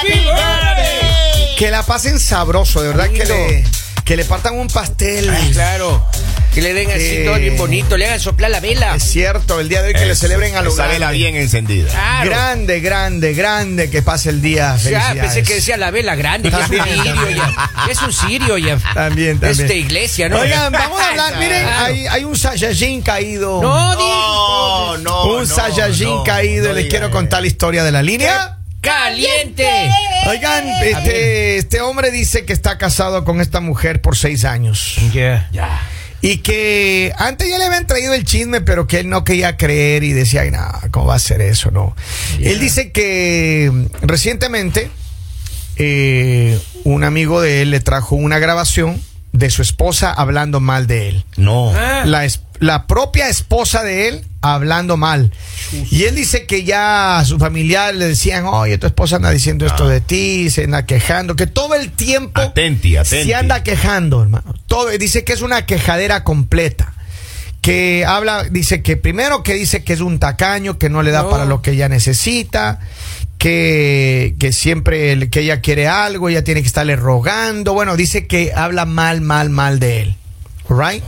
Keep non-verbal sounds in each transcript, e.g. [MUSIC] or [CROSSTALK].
Happy Birthday. que la pasen sabroso, de verdad que le, que le partan un pastel. Ay, claro. Que le den así todo bien bonito, le hagan soplar la vela. Es cierto, el día de hoy que le celebren a lo esa vela bien encendida. Claro. Grande, grande, grande que pase el día. Ya, pensé que decía la vela grande, que es un sirio también. ya. Es un sirio ya. También, también. Es de iglesia, ¿no? Oigan, vamos a hablar. [LAUGHS] Miren, Claro. hay, hay un Saiyajin caído. No, No, no. un no, Saiyajin no, caído. no Les diga quiero contar la historia de la línea. ¡Caliente! Oigan, este, este hombre dice que está casado con esta mujer por seis años. Ya. Ya. Y que antes ya le habían traído el chisme, pero que él no quería creer y decía, ay, no, ¿cómo va a ser eso? No. Él dice que mm, recientemente eh, un amigo de él le trajo una grabación de su esposa hablando mal de él. No. Ah. La, es- la propia esposa de él hablando mal. Y él dice que ya a su familiar le decían, oye, tu esposa anda diciendo esto Ah. de ti, se anda quejando, que todo el tiempo Atenti, atenti. se anda quejando, hermano. Todo, dice que es una quejadera completa. Que habla, dice que primero que dice que es un tacaño, que no le da No. para lo que ella necesita, que, que siempre que ella quiere algo, ella tiene que estarle rogando. Bueno, dice que habla mal, mal, mal de él. Right?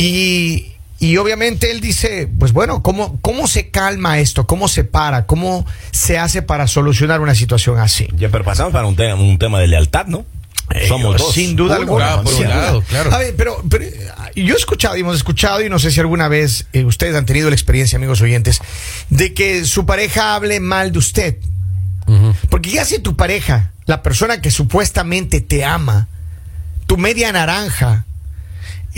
Y, y obviamente él dice, pues bueno, ¿cómo, ¿cómo se calma esto? ¿Cómo se para? ¿Cómo se hace para solucionar una situación así? Ya, pero pasamos para un, tema un tema de lealtad, ¿no? Somos Eh, dos. Sin duda Uno, alguna. claro, por sin un duda. lado, claro. A ver, pero, pero, eh, yo he escuchado y hemos escuchado, y no sé si alguna vez eh, ustedes han tenido la experiencia, amigos oyentes, de que su pareja hable mal de usted. Porque ya si tu pareja, la persona que supuestamente te ama, tu media naranja,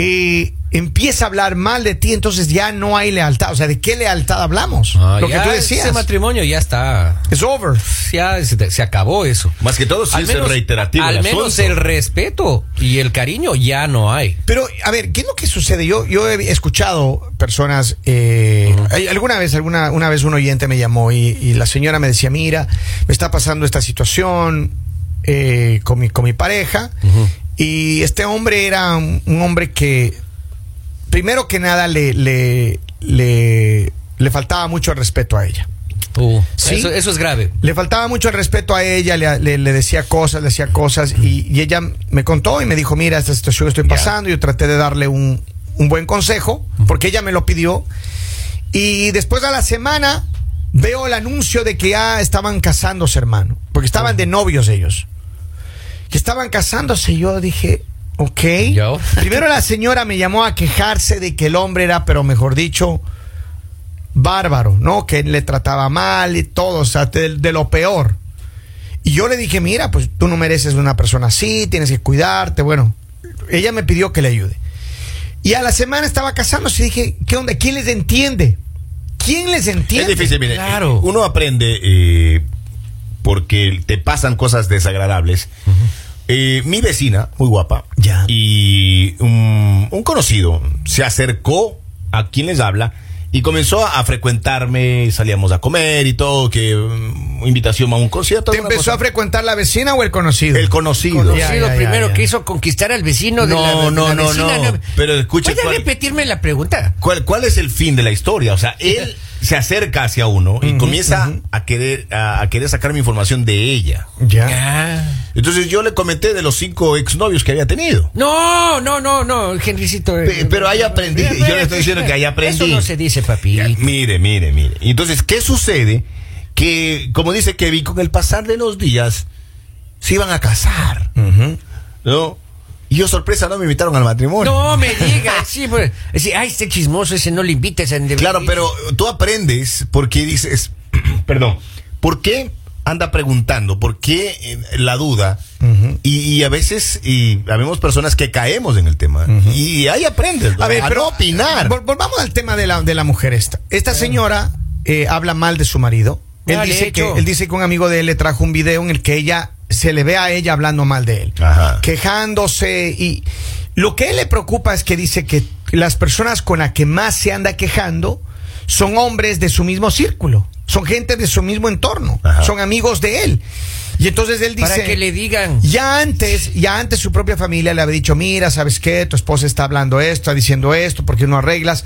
eh, empieza a hablar mal de ti, entonces ya no hay lealtad. O sea, ¿de qué lealtad hablamos? Ah, Lo que tú decías. Ese matrimonio ya está. Es over. Ya se, se acabó eso. Más que todo, si es reiterativo Al el menos el respeto y el cariño ya no hay. Pero, a ver, ¿qué es lo que sucede? Yo, yo he escuchado personas, eh, alguna vez, alguna una vez un oyente me llamó y, y la señora me decía, mira, me está pasando esta situación eh, con, mi, con mi pareja y este hombre era un, un hombre que, primero que nada, le, le, le, le faltaba mucho el respeto a ella. Uh, Sí. eso, eso es grave. Le faltaba mucho el respeto a ella, le, le- le decía cosas, le decía cosas y, y ella me contó y me dijo, mira, esta situación estoy pasando, yo traté de darle un, un buen consejo porque ella me lo pidió y después a la semana veo el anuncio de que ya estaban casándose, hermano, porque estaban de novios ellos. Que estaban casándose y yo dije, ok. ¿Ya? Primero la señora me llamó a quejarse de que el hombre era, pero mejor dicho, bárbaro, ¿no? Que le trataba mal y todo, o sea, de, de lo peor. Y yo le dije, mira, pues tú no mereces una persona así, tienes que cuidarte. Bueno, ella me pidió que le ayude. Y a la semana estaba casándose y dije, ¿qué onda? ¿Quién les entiende? ¿Quién les Es entiende? difícil, mire. Claro. Uno aprende eh, porque te pasan cosas desagradables. Eh, mi vecina, muy guapa, Ya. y un, un conocido se acercó a quien les habla y comenzó a frecuentarme, salíamos a comer y todo, que mm, invitación a un concierto. ¿Te empezó cosa. a frecuentar la vecina o el conocido? El conocido. Conocido Ya, ya, ya, primero ya. que hizo conquistar al vecino de No, la, de no, la no, vecina. no. Pero escuche, ¿Puede ¿cuál- repetirme la pregunta? ¿Cuál, ¿Cuál es el fin de la historia? O sea, él [LAUGHS] se acerca hacia uno y comienza a querer a, a querer sacar mi información de ella. Ya. Entonces yo le comenté de los cinco exnovios que había tenido. No, no, no, no, Henrycito. Pe- pero ahí aprendí. Yo le estoy diciendo que ahí aprendí. Eso no se dice, papi. Ya, Mire, mire, mire. Entonces, ¿qué sucede? Que, como dice Kevin, con el pasar de los días se iban a casar. ¿No? Y yo, sorpresa, no me invitaron al matrimonio. No me [LAUGHS] digas, sí, pues, sí, ay, este chismoso, ese no le invites a Claro, pero tú aprendes porque dices, [CLEARS THROAT] perdón, ¿por qué anda preguntando? ¿Por qué eh, la duda? y, y a veces, y habemos personas que caemos en el tema. Y ahí aprendes. ¿no? A ver, pero no opinar. vol- volvamos al tema de la, de la mujer esta. Esta señora eh, habla mal de su marido. Él dice, que, él dice que un amigo de él le trajo un video en el que ella se le ve a ella hablando mal de él, Ajá. quejándose y lo que a él le preocupa es que dice que las personas con las que más se anda quejando son hombres de su mismo círculo, son gente de su mismo entorno, Ajá. son amigos de él. Y entonces él dice Para que le digan. ya antes, ya antes su propia familia le había dicho, mira, ¿sabes qué? Tu esposa está hablando esto, está diciendo esto, ¿por qué no arreglas?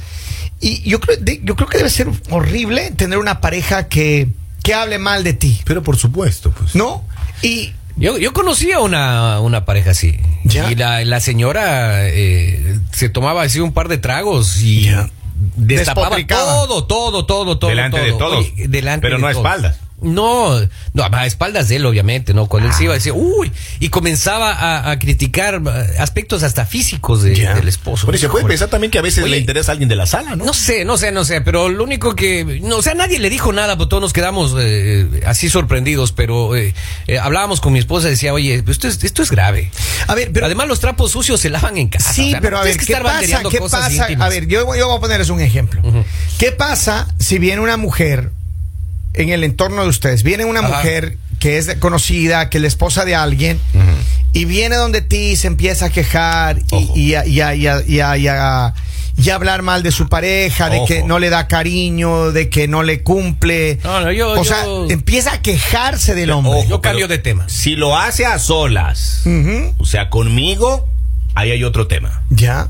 Y yo creo, de- yo creo que debe ser horrible tener una pareja que, que hable mal de ti, Pero por supuesto, pues. ¿no? Y Yo, yo conocí a una, una pareja así. Ya. Y la, la señora eh, se tomaba así un par de tragos y Ya. destapaba todo, todo, todo, todo. Delante de todo. todos. Oye, delante Pero de no a espaldas. No, no, a espaldas de él, obviamente, ¿no? Cuando él se iba, decía, uy, y comenzaba a, a criticar eh, aspectos hasta físicos de- del esposo. Pero se puede pensar también que a veces Oye, le interesa a alguien de la sala, ¿no? No sé, no sé, no sé, pero lo único que, no, o sea, nadie le dijo nada, pues todos nos quedamos eh, así sorprendidos, pero eh, eh, hablábamos con mi esposa y decía, oye, pues esto es, esto es grave. a ver, pero Además, los trapos sucios se lavan en casa. Sí, o sea, no pero a ver, que ¿qué pasa? ¿Qué pasa? íntimas. A ver, yo, yo voy a ponerles un ejemplo. ¿Qué pasa si viene una mujer en el entorno de ustedes? Viene una Ajá. mujer que es conocida, que es la esposa de alguien, y viene donde ti y se empieza a quejar y, a, y a- y a- y a- y a- y a hablar mal de su pareja, de Ojo. que no le da cariño, de que no le cumple. No, no, yo- o yo- sea, empieza a quejarse del hombre. Ojo, Yo cambio de tema. Si lo hace a solas, o sea, conmigo, ahí hay otro tema. Ya.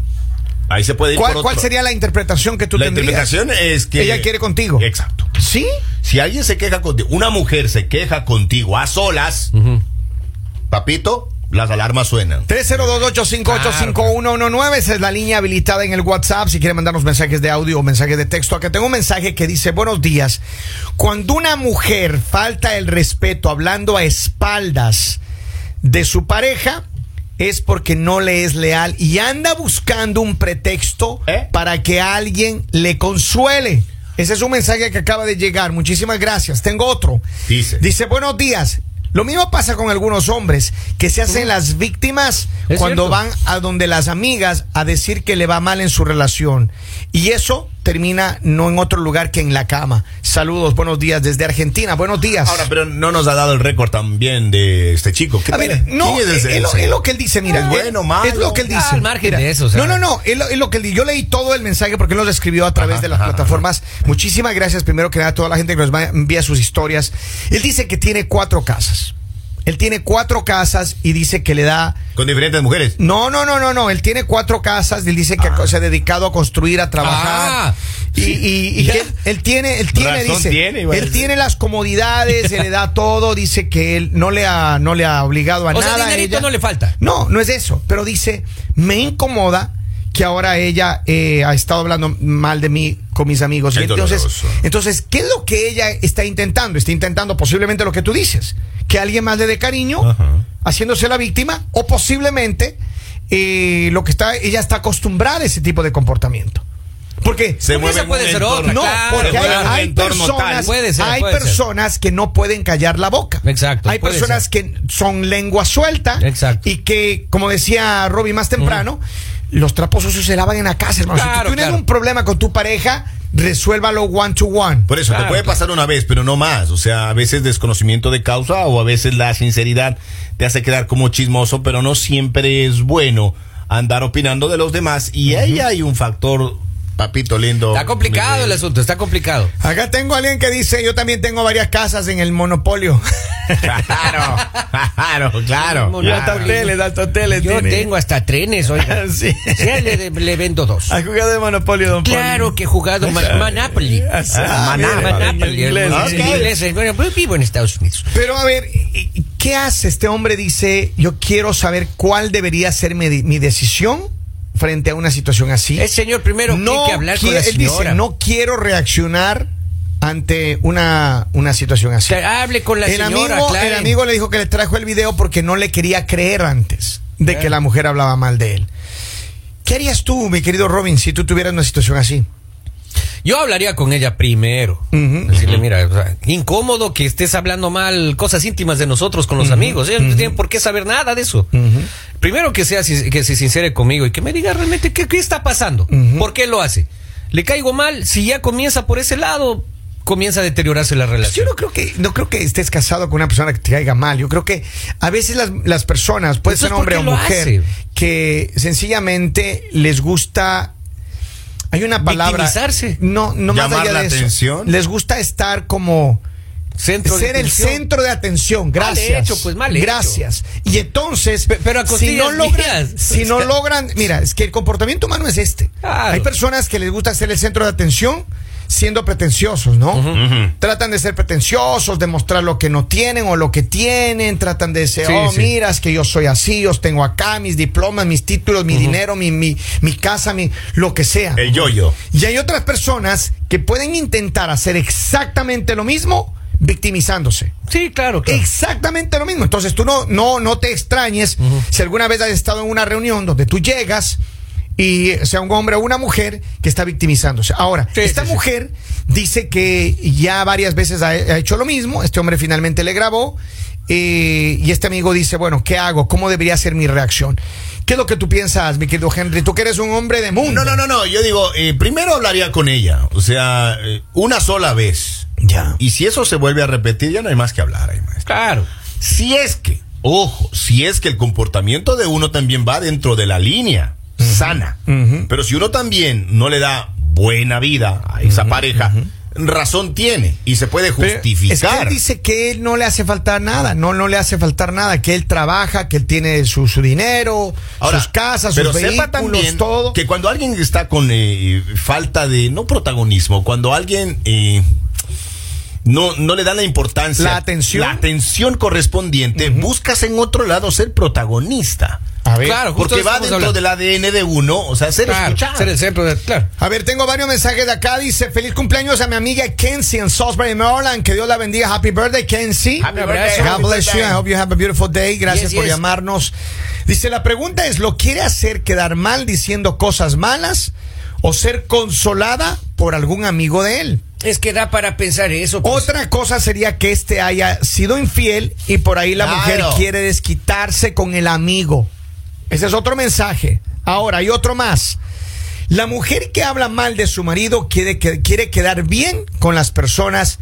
Ahí se puede ir ¿Cuál, por cuál sería la interpretación que tú La tendrías? interpretación es que Ella quiere contigo. Exacto. ¿Sí? Si alguien se queja contigo, una mujer se queja contigo a solas, papito, las alarmas suenan. 302-858-5119, esa es la línea habilitada en el WhatsApp. Si quiere mandarnos mensajes de audio o mensajes de texto, acá tengo un mensaje que dice: Buenos días. Cuando una mujer falta el respeto hablando a espaldas de su pareja, es porque no le es leal y anda buscando un pretexto ¿Eh? para que alguien le consuele. Ese es un mensaje que acaba de llegar. Muchísimas gracias. Tengo otro. Dice. Dice, buenos días. Lo mismo pasa con algunos hombres que se hacen las víctimas cuando cierto. van a donde las amigas a decir que le va mal en su relación. Y eso termina no en otro lugar que en la cama. Saludos, buenos días desde Argentina. Buenos días. Ahora, pero no nos ha dado el récord también de este chico. ¿Qué A ver, no, ¿Quién es, lo, es lo que él dice, mira. ¿Es bueno, malo? Es lo que él dice. Ah, al margen Mira, de eso, o sea. No, no, no, es lo, es lo que él dice. Yo leí todo el mensaje porque él nos escribió a través Ajá, de las ajá, plataformas. Muchísimas gracias primero que nada a toda la gente que nos va- envía sus historias. Él dice que tiene cuatro casas. Él tiene cuatro casas y dice que le da... Con diferentes mujeres. No, no, no, no, no. Él tiene cuatro casas. Él dice que Ah. se ha dedicado a construir, a trabajar. Ah, y, sí. y- y [LAUGHS] que él, él tiene, él tiene, Razón dice, tiene, él tiene las comodidades, se le da todo. Dice que él no le ha, no le ha obligado a O sea, nada. a dinerito ella. no le falta. No, no es eso. Pero dice, me incomoda que ahora ella eh, ha estado hablando mal de mí con mis amigos. Es entonces, doloroso. entonces, ¿qué es lo que ella está intentando? Está intentando posiblemente lo que tú dices, que alguien más le dé cariño, Ajá. haciéndose la víctima, o posiblemente eh, lo que está, ella está acostumbrada a ese tipo de comportamiento. Porque Se Porque esa puede ser otra, no, claro, porque hay, personas, Puede ser, hay puede ser. personas que no pueden callar la boca. Exacto, Hay personas ser. que son lengua suelta Exacto. y que, como decía Robbie más temprano, los trapos sucios se lavan en la casa, hermano. si tú tienes claro. un problema con tu pareja, resuélvalo one to one. Por eso, Claro, te puede claro. pasar una vez, pero no más. O sea, a veces desconocimiento de causa o a veces la sinceridad te hace quedar como chismoso, pero no siempre es bueno andar opinando de los demás. Y ahí hay un factor, papito lindo. Está complicado el asunto, está complicado. Acá tengo a alguien que dice, yo también tengo varias casas en el monopolio. [LAUGHS] Claro, claro, claro. Claro. hoteles, hasta hoteles Yo tiene. tengo hasta trenes, oiga. [LAUGHS] Sí. Sí, le, le vendo dos. ¿Has jugado de monopolio, don Claro Poli? que he jugado Ma- Monopoly. Ah, Monopoly. en inglés, pues vivo en Estados Unidos. Pero a ver, ¿qué hace este hombre? Dice, yo quiero saber cuál debería ser mi, mi decisión frente a una situación así. El señor primero tiene que hablar con quiere- la él dice, señora. no quiero reaccionar ante una, una situación así. Hable con la el, señora, amigo, el amigo le dijo que le trajo el video porque no le quería creer antes de que Eh. la mujer hablaba mal de él. ¿Qué harías tú, mi querido Robin, si tú tuvieras una situación así? Yo hablaría con ella primero. Decirle, mira, o sea, incómodo que estés hablando mal cosas íntimas de nosotros con los amigos. Ellos no tienen por qué saber nada de eso. Primero que sea sin- que se sincere conmigo y que me diga realmente qué, qué está pasando. ¿Por qué lo hace? Le caigo mal, si ya comienza por ese lado, comienza a deteriorarse la Pues relación. Yo no creo que no creo que estés casado con una persona que te caiga mal. Yo creo que a veces las, las personas, puede ser Entonces, ¿por hombre o mujer, hace? que sencillamente les gusta. Hay una palabra. No, no más Llamar allá la de eso. Les gusta estar como Centro de ser el centro de atención. Mal Gracias. hecho, pues, mal hecho. Gracias. Y entonces, Pe- pero a si no logran, mías. [LAUGHS] si no logran, mira, es que el comportamiento humano es este. Claro. Hay personas que les gusta ser el centro de atención siendo pretenciosos, ¿no? Tratan de ser pretenciosos, de mostrar lo que no tienen o lo que tienen, tratan de decir, Sí, oh, sí. mira, es que yo soy así, yo tengo acá mis diplomas, mis títulos, mi dinero, mi, mi, mi casa, mi, lo que sea. El yo-yo. Y hay otras personas que pueden intentar hacer exactamente lo mismo victimizándose. Sí, claro, claro. Exactamente lo mismo. Entonces tú no, no, no te extrañes si alguna vez has estado en una reunión donde tú llegas y sea un hombre o una mujer que está victimizándose. Ahora, Sí, esta sí, sí. mujer dice que ya varias veces ha, ha hecho lo mismo. Este hombre finalmente le grabó. eh, y este amigo dice, bueno, ¿qué hago? ¿Cómo debería ser mi reacción? ¿Qué es lo que tú piensas, mi querido Henry? Tú que eres un hombre de mundo. No, no, no, no. Yo digo, eh, primero hablaría con ella. O sea, eh, una sola vez. Ya. Y si eso se vuelve a repetir, ya no hay más que hablar ahí, maestro. Claro. Si es que, ojo, si es que el comportamiento de uno también va dentro de la línea sana. Pero si uno también no le da buena vida a esa pareja, razón tiene y se puede justificar. Es que él dice que él no le hace faltar nada, no, no le hace faltar nada, que él trabaja, que él tiene su, su dinero, sus casas, sus pero vehículos, sepa también todo. que cuando alguien está con eh, falta de, no protagonismo, cuando alguien eh, no, no le dan la importancia, La atención. la atención correspondiente, buscas en otro lado ser protagonista. A ver, Claro, Porque va dentro hablando. del ADN de uno, o sea, ser Claro, escuchado. ser el centro de- claro. A ver, tengo varios mensajes de acá. Dice, feliz cumpleaños a mi amiga Kenzie en Salisbury, Maryland. Que Dios la bendiga. Happy birthday, Kenzie. Happy birthday, God bless you. I hope you have a beautiful day. Gracias Yes, por yes. llamarnos. Dice, la pregunta es, ¿lo quiere hacer quedar mal diciendo cosas malas o ser consolada por algún amigo de él? Es que da para pensar eso. pues. Otra cosa sería que este haya sido infiel y por ahí la Claro. mujer quiere desquitarse con el amigo. Ese es otro mensaje. Ahora, hay otro más. La mujer que habla mal de su marido quiere, que- quiere quedar bien con las personas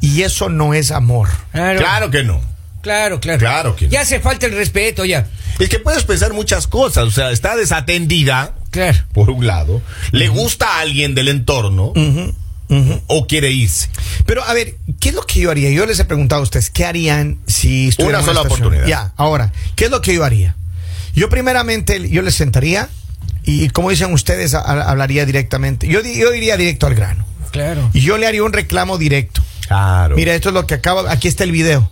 y eso no es amor. Claro, Claro que no. claro, claro. Claro que no. Ya hace falta el respeto, ya. Es que puedes pensar muchas cosas, o sea, está desatendida, Claro. por un lado, le gusta a alguien del entorno o quiere irse. Pero a ver, ¿qué es lo que yo haría? Yo les he preguntado a ustedes, ¿qué harían si estuvieran Una sola oportunidad. Ya, ahora, ¿qué es lo que yo haría? Yo primeramente, yo les sentaría y como dicen ustedes, a- a- hablaría directamente. Yo, di- yo iría directo al grano. Claro. Y yo le haría un reclamo directo. Claro. Mira, esto es lo que acaba, aquí está el video.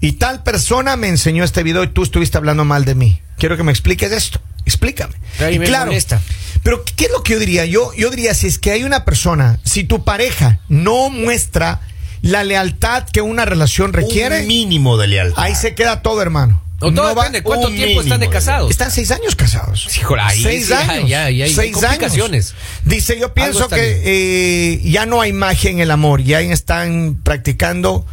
Y tal persona me enseñó este video y tú estuviste hablando mal de mí. Quiero que me expliques esto. Explícame. Y me molesta. Pero ¿qué es lo que yo diría? Yo, yo diría, si es que hay una persona, si tu pareja no muestra la lealtad que una relación requiere, un mínimo de lealtad. ahí se queda todo, hermano. O todo va- depende. ¿Cuánto tiempo están de casados? están seis años casados. Híjole, ahí seis sí, ya, años. ya, ya hay seis complicaciones. años. Dice, yo pienso que eh, ya no hay magia en el amor, ya están practicando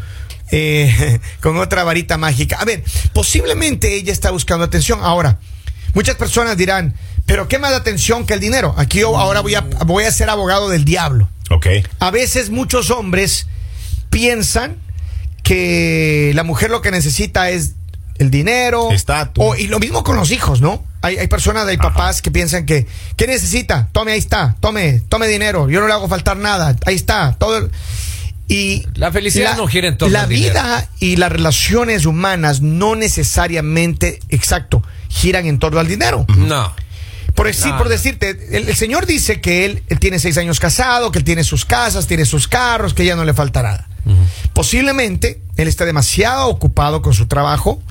eh, [LAUGHS] con otra varita mágica. A ver, posiblemente ella está buscando atención. Ahora, muchas personas dirán, pero ¿qué más atención que el dinero? Aquí yo ahora voy a, voy a ser abogado del diablo. Ok. A veces muchos hombres piensan que la mujer lo que necesita es el dinero. Estatus. O- y lo mismo con los hijos, ¿no? Hay, hay personas, hay papás que piensan que, ¿qué necesita? Tome, ahí está, tome, tome dinero, yo no le hago faltar nada, ahí está, todo. Y La felicidad no gira en torno La dinero. vida y las relaciones humanas no necesariamente, exacto, giran en torno al dinero. No. Por, No, por decirte, el, el señor dice que él, él tiene seis años casado, que él tiene sus casas, tiene sus carros, que ya no le falta nada. Posiblemente él está demasiado ocupado con su trabajo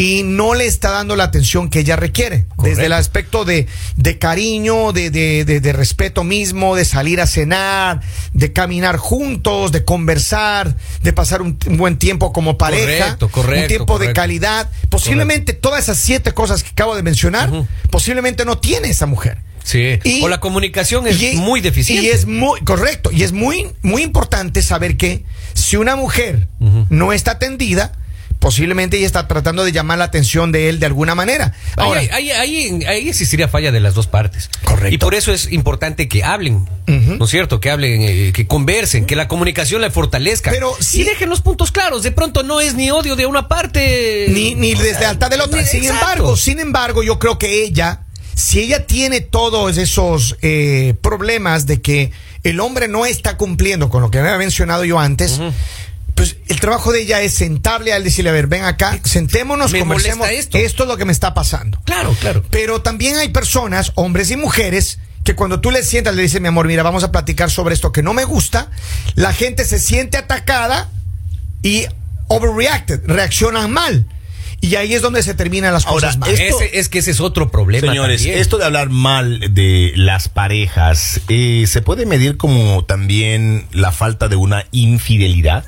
y no le está dando la atención que ella requiere. Desde el aspecto de, de cariño, de, de- de- de respeto mismo, de salir a cenar, de caminar juntos, de conversar, de pasar un, un buen tiempo como pareja, Correcto, correcto, un tiempo de calidad. Posiblemente todas esas siete cosas que acabo de mencionar, posiblemente no tiene esa mujer. Sí. Y- o la comunicación es Y- muy deficiente. Y es muy, correcto, y es muy, muy importante saber que si una mujer no está atendida, posiblemente ella está tratando de llamar la atención de él de alguna manera. Ahí, Ahora, ahí- ahí- ahí existiría falla de las dos partes. Correcto. Y por eso es importante que hablen. ¿no es cierto? Que hablen, eh, que conversen, que la comunicación la fortalezca. Pero sí- Y dejen los puntos claros. De pronto no es ni odio de una parte. ni, ni deslealtad de la otra. Ni- Sin exacto. embargo, sin embargo, yo creo que ella, si ella tiene todos esos eh, problemas de que el hombre no está cumpliendo con lo que había mencionado yo antes. Pues el trabajo de ella es sentarle a él, decirle, a ver, ven acá, sentémonos, Me conversemos. esto. esto es lo que me está pasando. Claro, claro. Pero también hay personas, hombres y mujeres, que cuando tú le sientas, le dices, mi amor, mira, vamos a platicar sobre esto que no me gusta, la gente se siente atacada y overreacted, reaccionan mal. Y ahí es donde se terminan las Ahora, cosas mal. esto- Ese- es que ese es otro problema. Señores, también. esto de hablar mal de las parejas, eh, ¿se puede medir como también la falta de una infidelidad?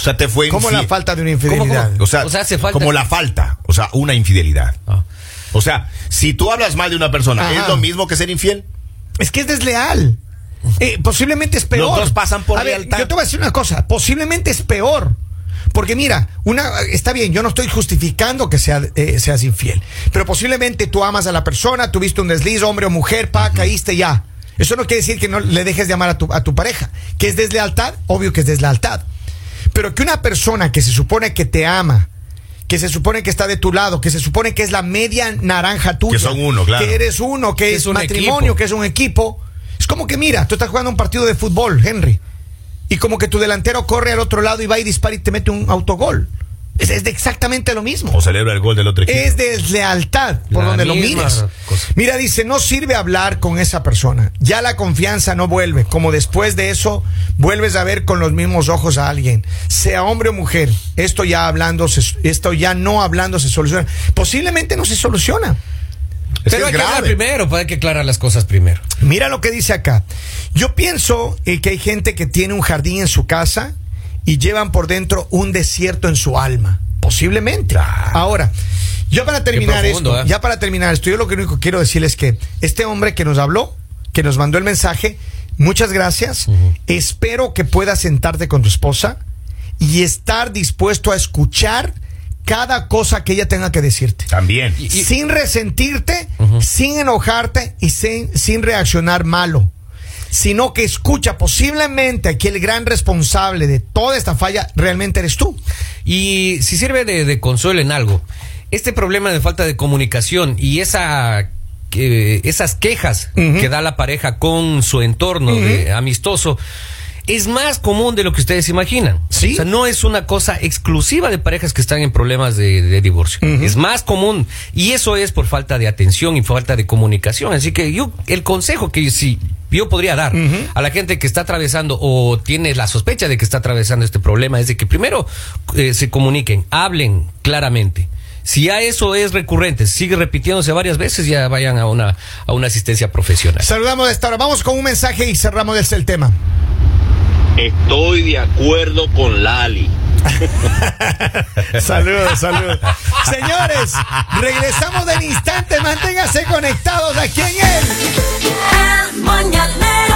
O sea, te fue como la falta de una ¿Cómo, infidelidad. cómo? O sea, O sea, hace falta- como la falta, o sea, una infidelidad. Ah. O sea, si tú hablas mal de una persona, Ajá. ¿es lo mismo que ser infiel? Es que es desleal. Eh, posiblemente es peor. Los dos pasan por A ver, lealtad. Yo te voy a decir una cosa. Posiblemente es peor. Porque mira, una está bien, yo no estoy justificando que sea, eh, seas infiel. Pero posiblemente tú amas a la persona, tuviste un desliz, hombre o mujer, pa, caíste ya. Eso no quiere decir que no le dejes de amar a tu, a tu pareja. ¿Que es deslealtad? Obvio que es deslealtad. Pero que una persona que se supone que te ama, que se supone que está de tu lado, que se supone que es la media naranja tuya. Que son uno, claro. Que eres uno, que Que es, es un matrimonio, equipo. que es un equipo. Es como que mira, tú estás jugando un partido de fútbol, Henry, y como que tu delantero corre al otro lado y va y dispara y te mete un autogol. Es, es de exactamente lo mismo. O celebra el gol del otro equipo. Es deslealtad, por La donde lo mires. cosa. Mira, dice, no sirve hablar con esa persona. Ya la confianza no vuelve. Como después de eso, vuelves a ver con los mismos ojos a alguien. Sea hombre o mujer, esto ya hablando, se- esto ya no hablando se soluciona. Posiblemente no se soluciona. Es Pero que hay que hablar primero, pues hay que aclarar las cosas primero. Mira lo que dice acá. Yo pienso eh, que hay gente que tiene un jardín en su casa y llevan por dentro un desierto en su alma. Posiblemente. Ahora, yo para terminar profundo, esto, ¿eh? ya para terminar esto, yo lo que único que quiero decirles es que este hombre que nos habló, que nos mandó el mensaje, muchas gracias. Espero que puedas sentarte con tu esposa y estar dispuesto a escuchar cada cosa que ella tenga que decirte También. Y- sin resentirte, sin enojarte y sin, sin reaccionar malo. Sino que escucha, posiblemente aquí el gran responsable de toda esta falla realmente eres tú. Y si sirve de, de consuelo en algo, este problema de falta de comunicación y esa esas quejas que da la pareja con su entorno de amistoso es más común de lo que ustedes imaginan. Sí. O sea, no es una cosa exclusiva de parejas que están en problemas de, de divorcio. Es más común. Y eso es por falta de atención y falta de comunicación. Así que yo, el consejo que sí yo podría dar a la gente que está atravesando o tiene la sospecha de que está atravesando este problema es de que primero eh, se comuniquen, hablen claramente. Si ya eso es recurrente, sigue repitiéndose varias veces, ya vayan a una, a una asistencia profesional. Saludamos de esta hora. Vamos con un mensaje y cerramos este el tema. Estoy de acuerdo con Lali. [LAUGHS] saludos, saludos. Señores, regresamos en instante. Manténgase conectados aquí en el. el